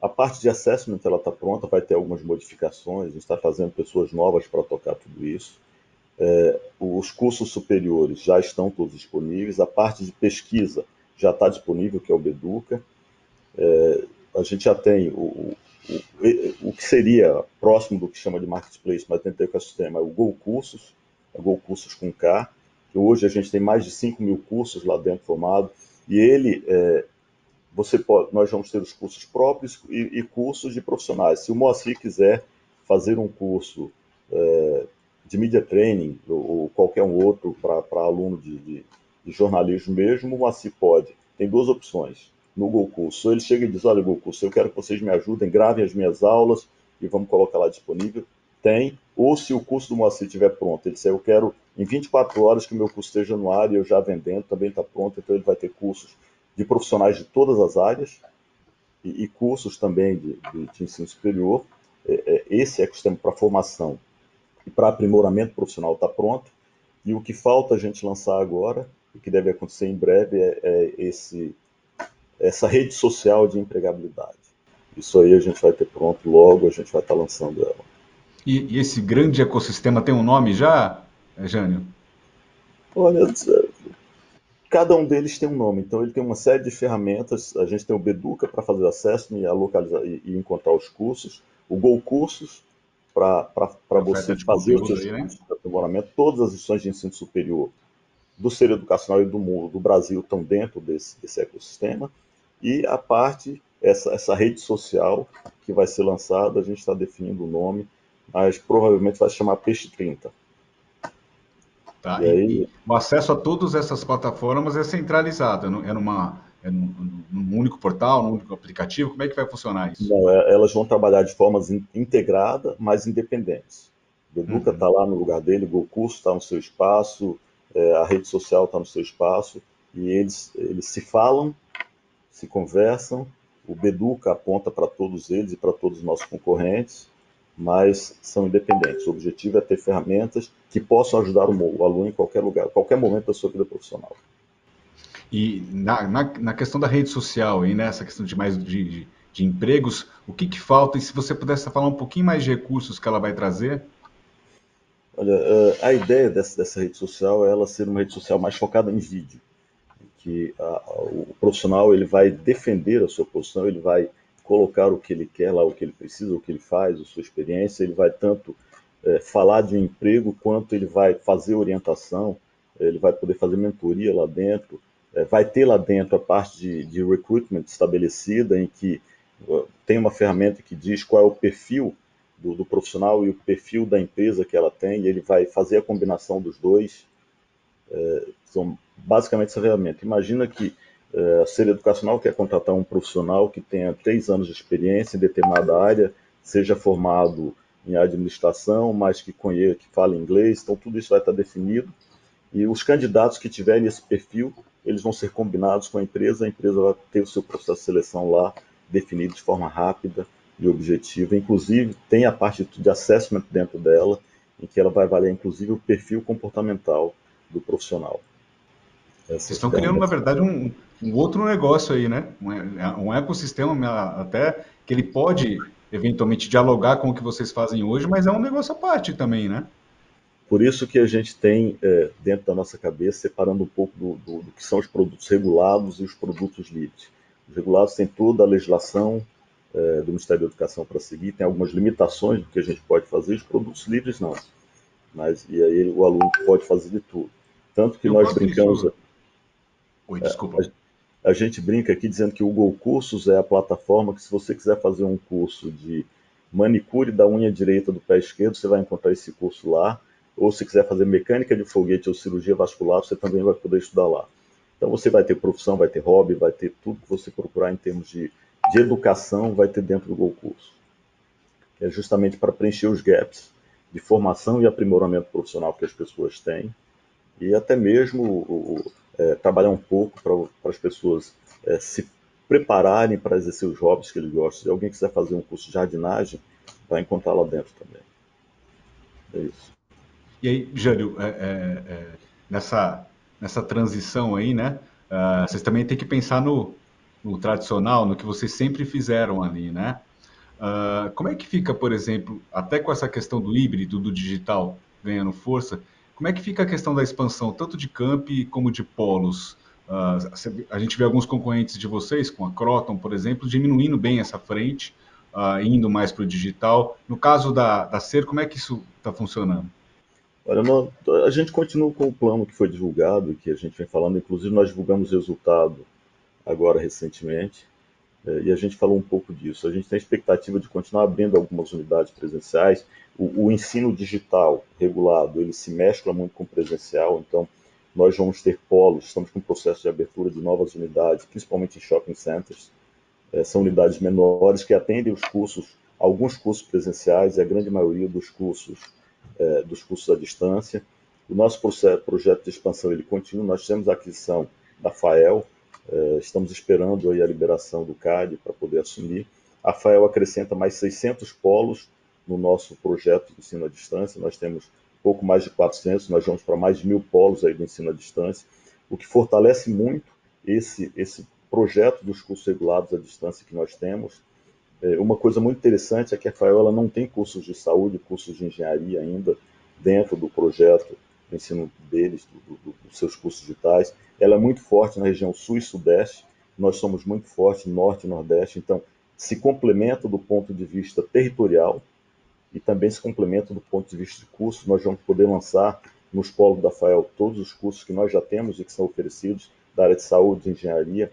a parte de assessment ela está pronta, vai ter algumas modificações. A gente está fazendo pessoas novas para tocar tudo isso. É, os cursos superiores já estão todos disponíveis. A parte de pesquisa já está disponível, que é o Beduca. É, a gente já tem o, o, o, que seria próximo do que chama de marketplace, mas dentro do ecossistema, é o Go Cursos, é Go Cursos com K, que hoje a gente tem mais de 5 mil cursos lá dentro formados, e ele, é, você pode, nós vamos ter os cursos próprios e, e cursos de profissionais. Se o Moacir quiser fazer um curso é, de media training ou, ou qualquer um outro para aluno de, de de jornalismo mesmo, o Moacir pode. Tem duas opções no GoCurso. Ele chega e diz, olha, GoCurso, eu quero que vocês me ajudem, gravem as minhas aulas e vamos colocar lá disponível. Tem. Ou se o curso do Moacir estiver pronto, ele diz, eu quero em 24 horas que o meu curso esteja no ar e eu já vendendo, também está pronto, então ele vai ter cursos de profissionais de todas as áreas e, e cursos também de, de, de ensino superior. É, é, esse ecossistema para formação e para aprimoramento profissional está pronto. E o que falta a gente lançar agora o que deve acontecer em breve é, é esse, essa rede social de empregabilidade. Isso aí a gente vai ter pronto logo, a gente vai estar lançando ela. E, e esse grande ecossistema tem um nome já, Jânio? Olha, cada um deles tem um nome, então ele tem uma série de ferramentas. A gente tem o Beduca para fazer acesso e, localizar, e, e, encontrar os cursos, o Go Cursos para você fazer os seus cursos de aprimoramento, todas as lições de ensino superior do ser educacional e do mundo do Brasil estão dentro desse, desse ecossistema. E a parte, essa, essa rede social que vai ser lançada, a gente está definindo o nome, mas provavelmente vai se chamar Peixe 30. Tá, e, aí, o acesso a todas essas plataformas é centralizado, é numa, é num, num, único portal, num único aplicativo? Como é que vai funcionar isso? Não, é, elas vão trabalhar de formas integradas, mas independentes. O Educa está uhum. lá no lugar dele, o GoCurso está no seu espaço, é, a rede social está no seu espaço e eles, eles se falam, se conversam. O Beduca aponta para todos eles e para todos os nossos concorrentes, mas são independentes. O objetivo é ter ferramentas que possam ajudar o aluno em qualquer lugar, qualquer momento da sua vida profissional. E na, na, na questão da rede social e nessa questão de mais de, de, de empregos, o que, que falta? E se você pudesse falar um pouquinho mais de recursos que ela vai trazer? Olha, eh, a ideia dessa, dessa rede social é ela ser uma rede social mais focada em vídeo, que a, a, o profissional ele vai defender a sua posição, ele vai colocar o que ele quer lá, o que ele precisa, o que ele faz, a sua experiência, ele vai tanto é, falar de emprego quanto ele vai fazer orientação, ele vai poder fazer mentoria lá dentro, é, vai ter lá dentro a parte de, de recruitment estabelecida em que tem uma ferramenta que diz qual é o perfil do, do, profissional e o perfil da empresa que ela tem, e ele vai fazer a combinação dos dois. É, são basicamente essa ferramenta. Imagina que é, a ser educacional quer contratar um profissional que tenha três anos de experiência em determinada área, seja formado em administração, mas que conheça, que fale inglês, então tudo isso vai estar definido. E os candidatos que tiverem esse perfil, eles vão ser combinados com a empresa, a empresa vai ter o seu processo de seleção lá definido de forma rápida, e objetiva. Inclusive, tem a parte de assessment dentro dela, em que ela vai avaliar, inclusive, o perfil comportamental do profissional. Vocês estão criando, na verdade, um, um, outro negócio aí, né? Um, um ecossistema até que ele pode, eventualmente, dialogar com o que vocês fazem hoje, mas é um negócio à parte também, né? Por isso que a gente tem, é, dentro da nossa cabeça, separando um pouco do, do, do que são os produtos regulados e os produtos livres. Os regulados têm toda a legislação é, do Ministério da Educação para seguir, tem algumas limitações do que a gente pode fazer, os produtos livres não. Mas, e aí o aluno pode fazer de tudo. Tanto que Eu nós brincamos. Oi, desculpa. a gente brinca aqui dizendo que o Google Cursos é a plataforma que, se você quiser fazer um curso de manicure da unha direita do pé esquerdo, você vai encontrar esse curso lá. Ou se quiser fazer mecânica de foguete ou cirurgia vascular, você também vai poder estudar lá. Então você vai ter profissão, vai ter hobby, vai ter tudo que você procurar em termos de, de educação, vai ter dentro do Google Curso. É justamente para preencher os gaps de formação e aprimoramento profissional que as pessoas têm e até mesmo o, é, trabalhar um pouco para as pessoas é, se prepararem para exercer os hobbies que eles gostam. Se alguém quiser fazer um curso de jardinagem, vai encontrar lá dentro também. É isso. E aí, Jânio, é, é, é, nessa, nessa transição aí, né? Uh, vocês também têm que pensar no, no, tradicional, no que vocês sempre fizeram ali, né? Uh, como é que fica, por exemplo, até com essa questão do híbrido, do digital ganhando força, como é que fica a questão da expansão, tanto de camp como de polos? Uh, a gente vê alguns concorrentes de vocês, com a Croton, por exemplo, diminuindo bem essa frente, uh, indo mais para o digital. No caso da, da SER, como é que isso está funcionando? Olha, a gente continua com o plano que foi divulgado, que a gente vem falando, inclusive nós divulgamos resultado agora recentemente, é, e a gente falou um pouco disso. A gente tem expectativa de continuar abrindo algumas unidades presenciais. O, o ensino digital regulado, ele se mescla muito com o presencial, então nós vamos ter polos, estamos com processo de abertura de novas unidades, principalmente em shopping centers. É, são unidades menores que atendem os cursos, alguns cursos presenciais e a grande maioria dos cursos é, dos cursos à distância. O nosso processo, projeto de expansão ele continua. Nós temos a aquisição da FAEL, é, estamos esperando aí a liberação do CAD para poder assumir. A FAEL acrescenta mais 600 polos no nosso projeto de ensino à distância. Nós temos pouco mais de 400, nós vamos para mais de mil polos aí do ensino à distância, o que fortalece muito esse, esse projeto dos cursos regulados à distância que nós temos é, uma coisa muito interessante é que a FAEL ela não tem cursos de saúde, cursos de engenharia ainda dentro do projeto de ensino deles, do, do, dos seus cursos digitais. Ela é muito forte na região sul e sudeste, nós somos muito fortes no norte e nordeste, então se complementa do ponto de vista territorial e também se complementa do ponto de vista de cursos. Nós vamos poder lançar nos polos da FAEL todos os cursos que nós já temos e que são oferecidos da área de saúde e engenharia,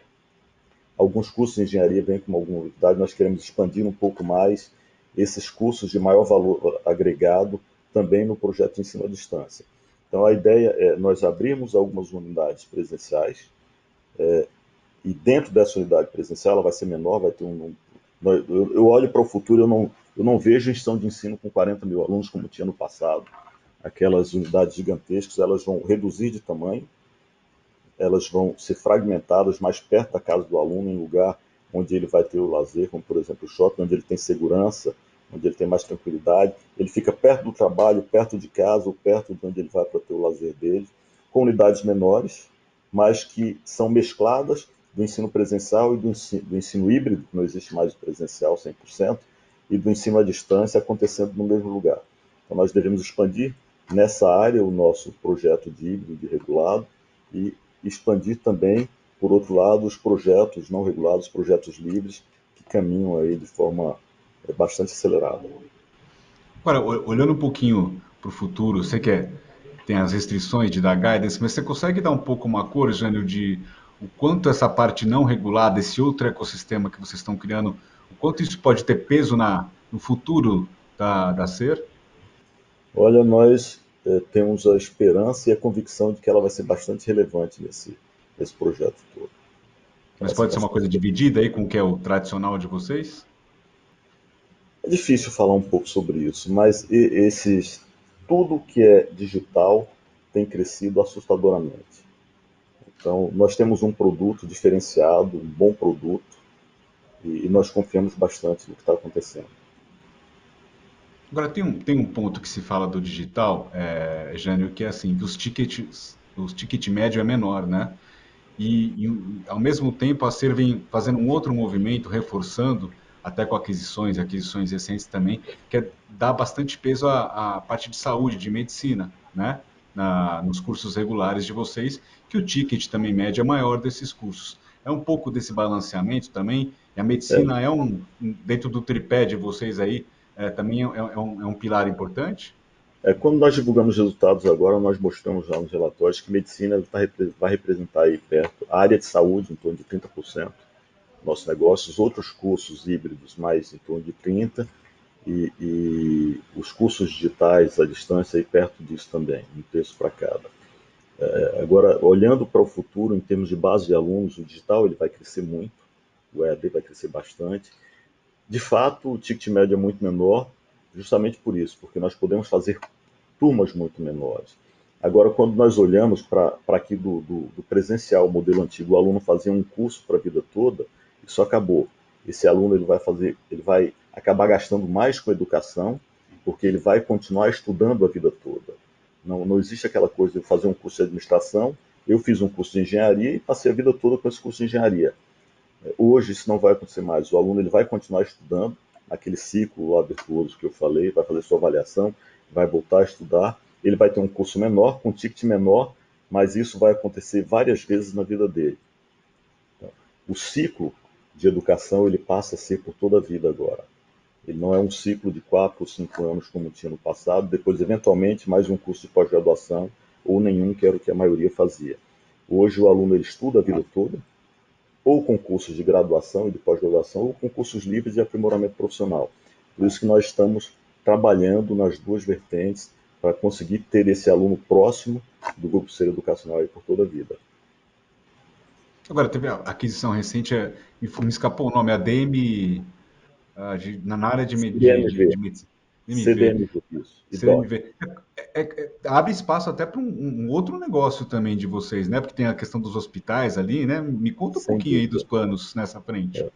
Alguns cursos de engenharia vêm com alguma novidade, nós queremos expandir um pouco mais esses cursos de maior valor agregado também no projeto de ensino à distância. Então, a ideia é nós abrirmos algumas unidades presenciais é, e dentro dessa unidade presencial ela vai ser menor, vai ter um... Eu, olho para o futuro, eu não, eu não vejo instituição de ensino com 40 mil alunos como tinha no passado. Aquelas unidades gigantescas, elas vão reduzir de tamanho, elas vão ser fragmentadas mais perto da casa do aluno, em lugar onde ele vai ter o lazer, como por exemplo o shopping, onde ele tem segurança, onde ele tem mais tranquilidade. Ele fica perto do trabalho, perto de casa, ou perto de onde ele vai para ter o lazer dele, com unidades menores, mas que são mescladas do ensino presencial e do ensino, do ensino híbrido, que não existe mais o presencial 100%, e do ensino à distância acontecendo no mesmo lugar. Então nós devemos expandir nessa área o nosso projeto de híbrido, de regulado, e expandir também, por outro lado, os projetos não regulados, projetos livres, que caminham aí de forma é, bastante acelerada. Agora, olhando um pouquinho para o futuro, você que é, tem as restrições de dar guidance, mas você consegue dar um pouco uma cor, Jânio, de o quanto essa parte não regulada, esse outro ecossistema que vocês estão criando, o quanto isso pode ter peso na, no futuro da, da SER? Olha, nós é, temos a esperança e a convicção de que ela vai ser bastante relevante nesse, nesse projeto todo. Mas pode ser uma coisa dividida aí com o que é o tradicional de vocês? É difícil falar um pouco sobre isso, mas esses, tudo que é digital tem crescido assustadoramente. Então, nós temos um produto diferenciado, um bom produto, e nós confiamos bastante no que está acontecendo. Agora, tem um, tem um ponto que se fala do digital, é, Jânio, que é assim, que os tickets, os ticket médio é menor, né? E, e, ao mesmo tempo a Ser vem fazendo um outro movimento, reforçando, até com aquisições, aquisições recentes também, que é dar bastante peso à, à parte de saúde, de medicina, né? Na, nos cursos regulares de vocês, que o ticket também médio é maior desses cursos. É um pouco desse balanceamento também, e a medicina é, é um, dentro do tripé de vocês aí, é, também é, é, um, é um pilar importante? É, quando nós divulgamos resultados agora, nós mostramos lá nos relatórios que medicina tá, vai representar aí perto, a área de saúde em torno de 30% do nosso negócio, os outros cursos híbridos mais em torno de 30% e, e os cursos digitais à distância aí perto disso também, um terço para cada. É, agora, olhando para o futuro em termos de base de alunos, o digital ele vai crescer muito, o EAD vai crescer bastante. De fato, o ticket médio é muito menor, justamente por isso, porque nós podemos fazer turmas muito menores. Agora, quando nós olhamos para aqui do, do, do, presencial, o modelo antigo, o aluno fazia um curso para a vida toda, isso acabou. Esse aluno ele vai fazer, ele vai acabar gastando mais com educação, porque ele vai continuar estudando a vida toda. Não, não existe aquela coisa de fazer um curso de administração. Eu fiz um curso de engenharia e passei a vida toda com esse curso de engenharia. Hoje isso não vai acontecer mais. O aluno ele vai continuar estudando aquele ciclo virtuoso que eu falei, vai fazer sua avaliação, vai voltar a estudar. Ele vai ter um curso menor, com um ticket menor, mas isso vai acontecer várias vezes na vida dele. Então, o ciclo de educação ele passa a ser por toda a vida agora. Ele não é um ciclo de quatro ou cinco anos como tinha no passado, depois eventualmente mais um curso de pós-graduação ou nenhum, que era o que a maioria fazia. Hoje o aluno ele estuda a vida toda, ou com cursos de graduação e de pós-graduação, ou com cursos livres de aprimoramento profissional. Por isso que nós estamos trabalhando nas duas vertentes para conseguir ter esse aluno próximo do grupo ser educacional aí por toda a vida. Agora, teve a aquisição recente, é, me escapou o nome, a DM de, na área de, medicina. CDMV, isso. CDMV. É, é, é, abre espaço até para um, um, outro negócio também de vocês, né? Porque tem a questão dos hospitais ali, né? Me conta um Sem pouquinho dúvida. aí dos planos nessa frente. É.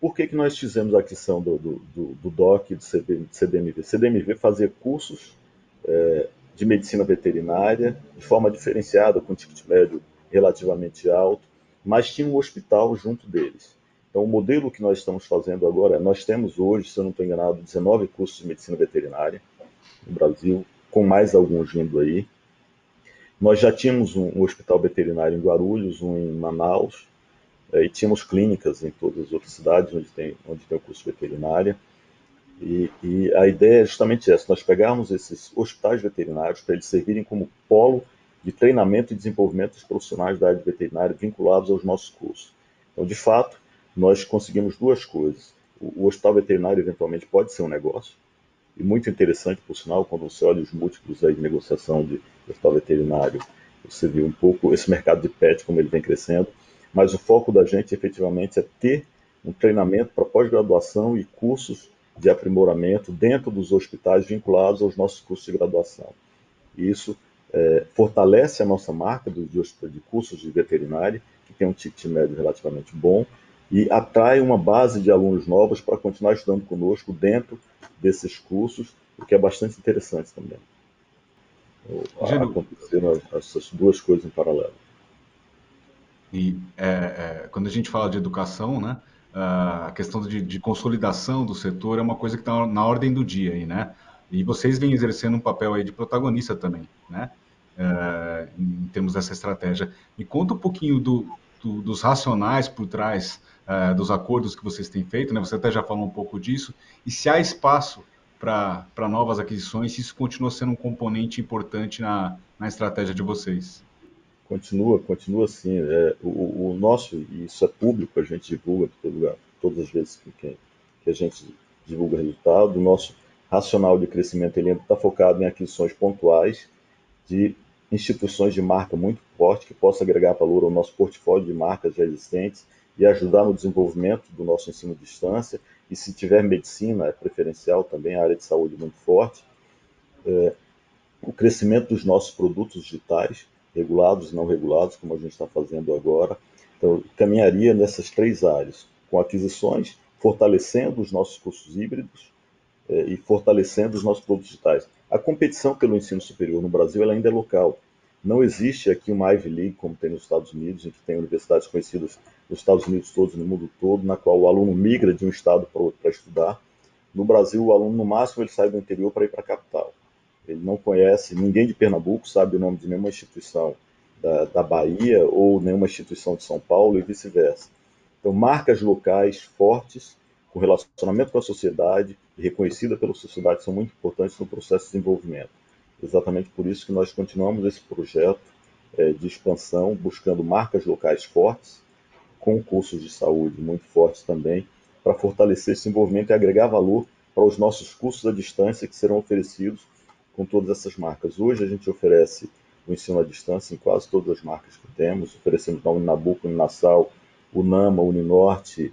Por que, que nós fizemos a aquisição do, do, do, do DOC e do CDMV? CDMV fazia cursos é, de medicina veterinária de forma diferenciada, com ticket médio relativamente alto, mas tinha um hospital junto deles. Então, o modelo que nós estamos fazendo agora, nós temos hoje, se eu não estou enganado, 19 cursos de medicina veterinária no Brasil, com mais alguns vindo aí. Nós já tínhamos um, hospital veterinário em Guarulhos, um em Manaus, é, e tínhamos clínicas em todas as outras cidades onde tem, onde tem o curso veterinária. E, e a ideia é justamente essa: nós pegarmos esses hospitais veterinários para eles servirem como polo de treinamento e desenvolvimento dos profissionais da área veterinária vinculados aos nossos cursos. Então, de fato, nós conseguimos duas coisas. O, hospital veterinário, eventualmente, pode ser um negócio, e muito interessante, por sinal, quando você olha os múltiplos aí de negociação de hospital veterinário, você vê um pouco esse mercado de pet, como ele vem crescendo, mas o foco da gente, efetivamente, é ter um treinamento para pós-graduação e cursos de aprimoramento dentro dos hospitais vinculados aos nossos cursos de graduação. E isso é, fortalece a nossa marca de, de cursos de veterinária, que tem um ticket médio relativamente bom, e atrai uma base de alunos novos para continuar estudando conosco dentro desses cursos, o que é bastante interessante também. Gênio. Aconteceram essas duas coisas em paralelo. E é, é, quando a gente fala de educação, né, a questão de, de consolidação do setor é uma coisa que está na ordem do dia aí, né? E vocês vêm exercendo um papel aí de protagonista também, né? É, em termos dessa estratégia. Me conta um pouquinho do, do, dos racionais por trás uh, dos acordos que vocês têm feito, né? Você até já falou um pouco disso. E se há espaço para novas aquisições, se isso continua sendo um componente importante na, na estratégia de vocês? Continua, continua sim. É, o, o, nosso, e isso é público, a gente divulga todo lugar, todas as vezes que, que a gente divulga resultado. O nosso racional de crescimento ele está focado em aquisições pontuais de instituições de marca muito forte que possa agregar valor ao nosso portfólio de marcas já existentes e ajudar no desenvolvimento do nosso ensino de distância. E se tiver medicina, é preferencial também, a área de saúde muito forte. É, o crescimento dos nossos produtos digitais, regulados e não regulados, como a gente está fazendo agora. Então, caminharia nessas três áreas, com aquisições, fortalecendo os nossos cursos híbridos é, e fortalecendo os nossos produtos digitais. A competição pelo ensino superior no Brasil ela ainda é local. Não existe aqui uma Ivy League como tem nos Estados Unidos, em que tem universidades conhecidas nos Estados Unidos todos, no mundo todo, na qual o aluno migra de um estado para outro para estudar. No Brasil, o aluno, no máximo, ele sai do interior para ir para a capital. Ele não conhece, ninguém de Pernambuco sabe o nome de nenhuma instituição da, da Bahia ou nenhuma instituição de São Paulo e vice-versa. Então, marcas locais fortes, com relacionamento com a sociedade e reconhecida pela sociedade são muito importantes no processo de desenvolvimento. Exatamente por isso que nós continuamos esse projeto é, de expansão, buscando marcas locais fortes, com cursos de saúde muito fortes também, para fortalecer esse desenvolvimento e agregar valor para os nossos cursos à distância que serão oferecidos com todas essas marcas. Hoje a gente oferece o ensino à distância em quase todas as marcas que temos, oferecemos na Uninabuco, Uninasal, Unama, Uninorte,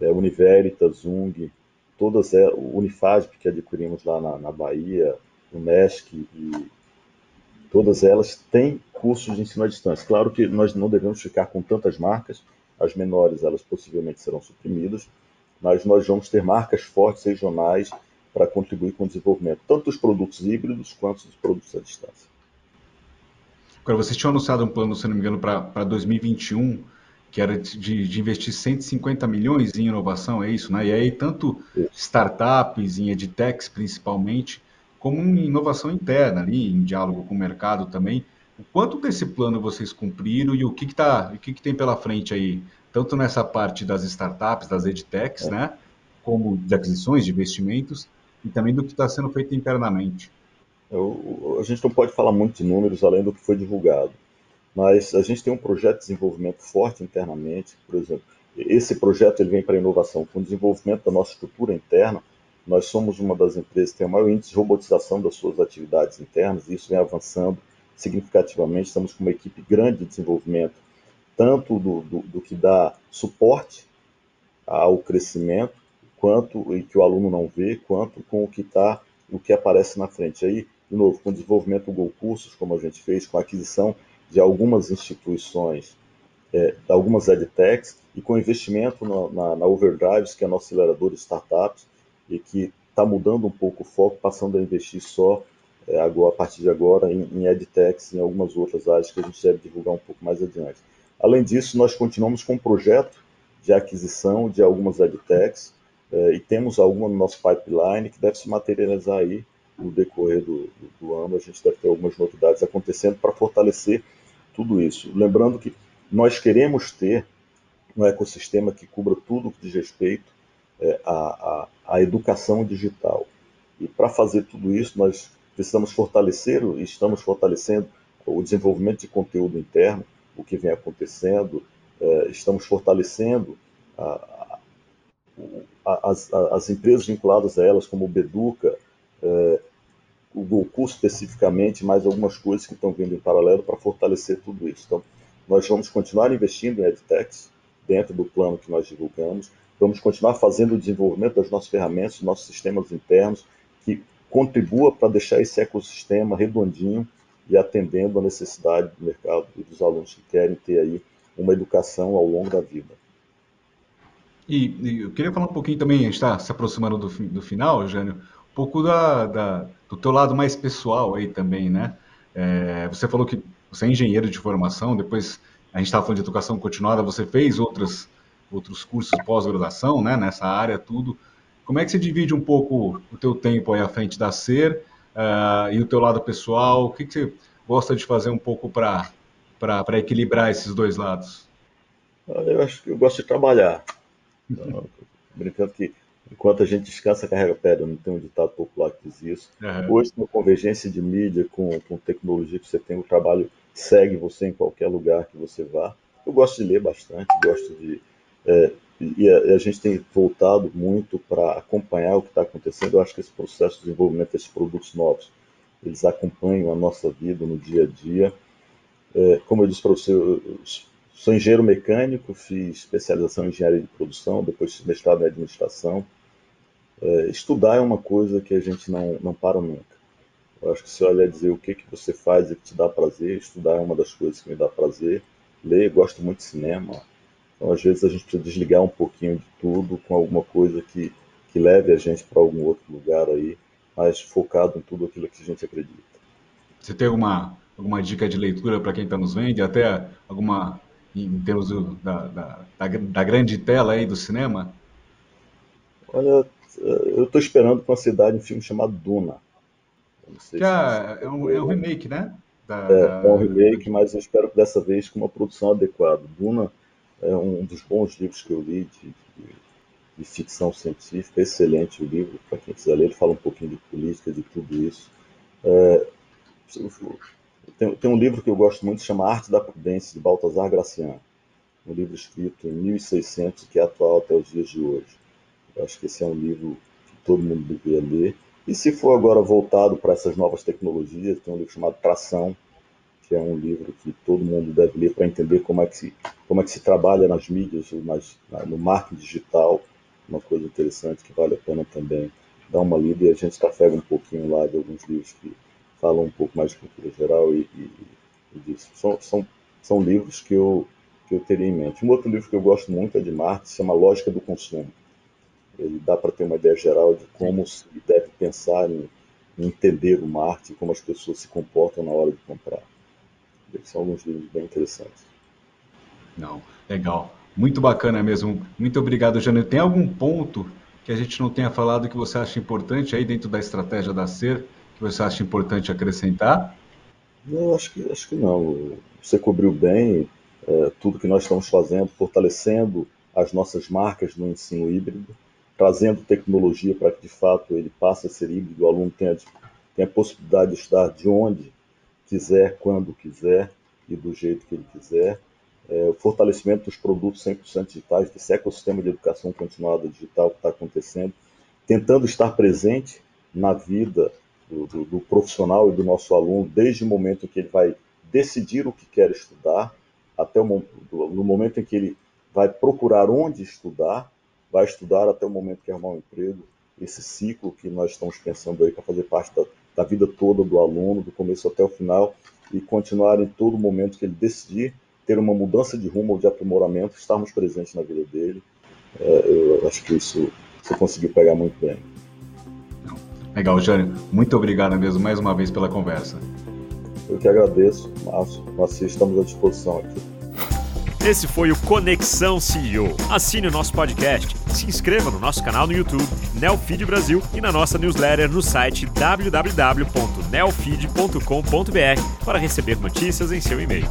é, Univeritas, Zung, todas é, Unifasp que adquirimos lá na, na Bahia, o MESC e todas elas têm cursos de ensino à distância. Claro que nós não devemos ficar com tantas marcas, as menores elas possivelmente serão suprimidas, mas nós vamos ter marcas fortes regionais para contribuir com o desenvolvimento, tanto dos produtos híbridos quanto dos produtos à distância. Agora, vocês tinham anunciado um plano, se não me engano, para 2021, que era de, de, investir 150 milhões em inovação, é isso, né? E aí, tanto startups, em edtechs principalmente, como em inovação interna ali, em diálogo com o mercado também. O quanto desse plano vocês cumpriram e o que, que, tá, o que, que tem pela frente aí, tanto nessa parte das startups, das edtechs, é. né? Como de aquisições, de investimentos, e também do que está sendo feito internamente. Eu, a gente não pode falar muito de números além do que foi divulgado, mas a gente tem um projeto de desenvolvimento forte internamente, por exemplo, esse projeto ele vem para a inovação, com o desenvolvimento da nossa estrutura interna, nós somos uma das empresas que tem o maior índice de robotização das suas atividades internas, e isso vem avançando significativamente, estamos com uma equipe grande de desenvolvimento, tanto do, do, do que dá suporte ao crescimento, quanto e que o aluno não vê, quanto com o que está, o que aparece na frente. Aí, de novo, com o desenvolvimento do Go Cursos, como a gente fez, com a aquisição de algumas instituições, é, de algumas edtechs, e com investimento na, na, na Overdrives, que é nosso acelerador de startups, e que está mudando um pouco o foco, passando a investir só é, agora, a partir de agora em, em edtechs, em algumas outras áreas que a gente deve divulgar um pouco mais adiante. Além disso, nós continuamos com um projeto de aquisição de algumas edtechs, é, e temos alguma no nosso pipeline que deve se materializar aí no decorrer do, do, do ano. A gente deve ter algumas novidades acontecendo para fortalecer tudo isso. Lembrando que nós queremos ter um ecossistema que cubra tudo que diz respeito é, à, à, à, educação digital. E para fazer tudo isso, nós precisamos fortalecer, estamos fortalecendo o desenvolvimento de conteúdo interno, o que vem acontecendo, é, estamos fortalecendo as, as, empresas vinculadas a elas, como o Beduca, é, o Goku especificamente, mais algumas coisas que estão vindo em paralelo para fortalecer tudo isso. Então, nós vamos continuar investindo em EdTechs dentro do plano que nós divulgamos, vamos continuar fazendo o desenvolvimento das nossas ferramentas, dos nossos sistemas internos, contribua para deixar esse ecossistema redondinho e atendendo a necessidade do mercado e dos alunos que querem ter aí uma educação ao longo da vida. E, e, eu queria falar um pouquinho também, a gente está se aproximando do, do final, Jânio, um pouco da, da, do teu lado mais pessoal aí também, né? É, você falou que você é engenheiro de formação, depois a gente estava falando de educação continuada, você fez outros, outros cursos pós-graduação, né, nessa área, tudo. Como é que você divide um pouco o teu tempo aí à frente da SER uh, e o teu lado pessoal? O que, que você gosta de fazer um pouco para equilibrar esses dois lados? Eu acho que eu gosto de trabalhar. Então, brincando que enquanto a gente descansa, carrega pedra, não tem um ditado popular que diz isso. Uhum. Hoje, com a convergência de mídia, com, com tecnologia que você tem, o trabalho segue você em qualquer lugar que você vá. Eu gosto de ler bastante, gosto de. É, e a, a, gente tem voltado muito para acompanhar o que está acontecendo. Eu acho que esse processo de desenvolvimento desses produtos novos, eles acompanham a nossa vida no dia a dia. É, como eu disse para você, eu, Sou engenheiro mecânico, fiz especialização em engenharia de produção, depois mestrado em administração. É, estudar é uma coisa que a gente não, não para nunca. Eu acho que se olha dizer o que, que você faz e que te dá prazer, estudar é uma das coisas que me dá prazer. Ler, gosto muito de cinema. Então, às vezes, a gente precisa desligar um pouquinho de tudo com alguma coisa que, que leve a gente para algum outro lugar aí, mas focado em tudo aquilo que a gente acredita. Você tem alguma, alguma dica de leitura para quem está nos vendo? Até alguma em termos do, da, da, da, da, grande tela aí do cinema? Olha, eu estou esperando com ansiedade um filme chamado Duna. Que é, é, um, é um remake, né? Da, é, é um remake, mas eu espero que dessa vez com uma produção adequada. Duna é um dos bons livros que eu li de, de, de ficção científica, excelente o livro, para quem quiser ler, ele fala um pouquinho de política, de tudo isso. É, tem, tem, um livro que eu gosto muito, chama Arte da Prudência, de Baltasar Gracian, um livro escrito em 1600, que é atual até os dias de hoje. Eu acho que esse é um livro que todo mundo deveria ler. E se for agora voltado para essas novas tecnologias, tem um livro chamado Tração, que é um livro que todo mundo deve ler para entender como é que se, como é que se trabalha nas mídias, nas, no marketing digital, uma coisa interessante que vale a pena também dar uma lida e a gente trafega um pouquinho lá de alguns livros que falam um pouco mais de cultura geral e, e, e disso. São, são, são livros que eu, que eu teria em mente. Um outro livro que eu gosto muito é de Marx, se chama Lógica do Consumo. Ele dá para ter uma ideia geral de como se deve pensar em, em entender o marketing, como as pessoas se comportam na hora de comprar. São alguns livros bem interessantes. Não, legal. Muito bacana mesmo. Muito obrigado, Jânio. Tem algum ponto que a gente não tenha falado que você acha importante aí dentro da estratégia da SER, que você acha importante acrescentar? Não, acho que, acho que não. Você cobriu bem é, tudo que nós estamos fazendo, fortalecendo as nossas marcas no ensino híbrido, trazendo tecnologia para que de fato ele passe a ser híbrido, o aluno tenha, tenha a possibilidade de estar de onde quiser, quando quiser e do jeito que ele quiser. É, o fortalecimento dos produtos 100% digitais, desse ecossistema de educação continuada digital que está acontecendo, tentando estar presente na vida do, do, do, profissional e do nosso aluno, desde o momento em que ele vai decidir o que quer estudar, até o no momento em que ele vai procurar onde estudar, vai estudar até o momento que arrumar um emprego, esse ciclo que nós estamos pensando aí para fazer parte da, da vida toda do aluno, do começo até o final, e continuar em todo momento que ele decidir ter uma mudança de rumo ou de aprimoramento, estarmos presentes na vida dele. É, eu acho que isso você conseguiu pegar muito bem. Legal, Jânio. Muito obrigado mesmo mais uma vez pela conversa. Eu que agradeço, Márcio. Nós estamos à disposição aqui. Esse foi o Conexão CEO. Assine o nosso podcast, se inscreva no nosso canal no YouTube, Neofeed Brasil, e na nossa newsletter no site www.neofeed.com.br para receber notícias em seu e-mail.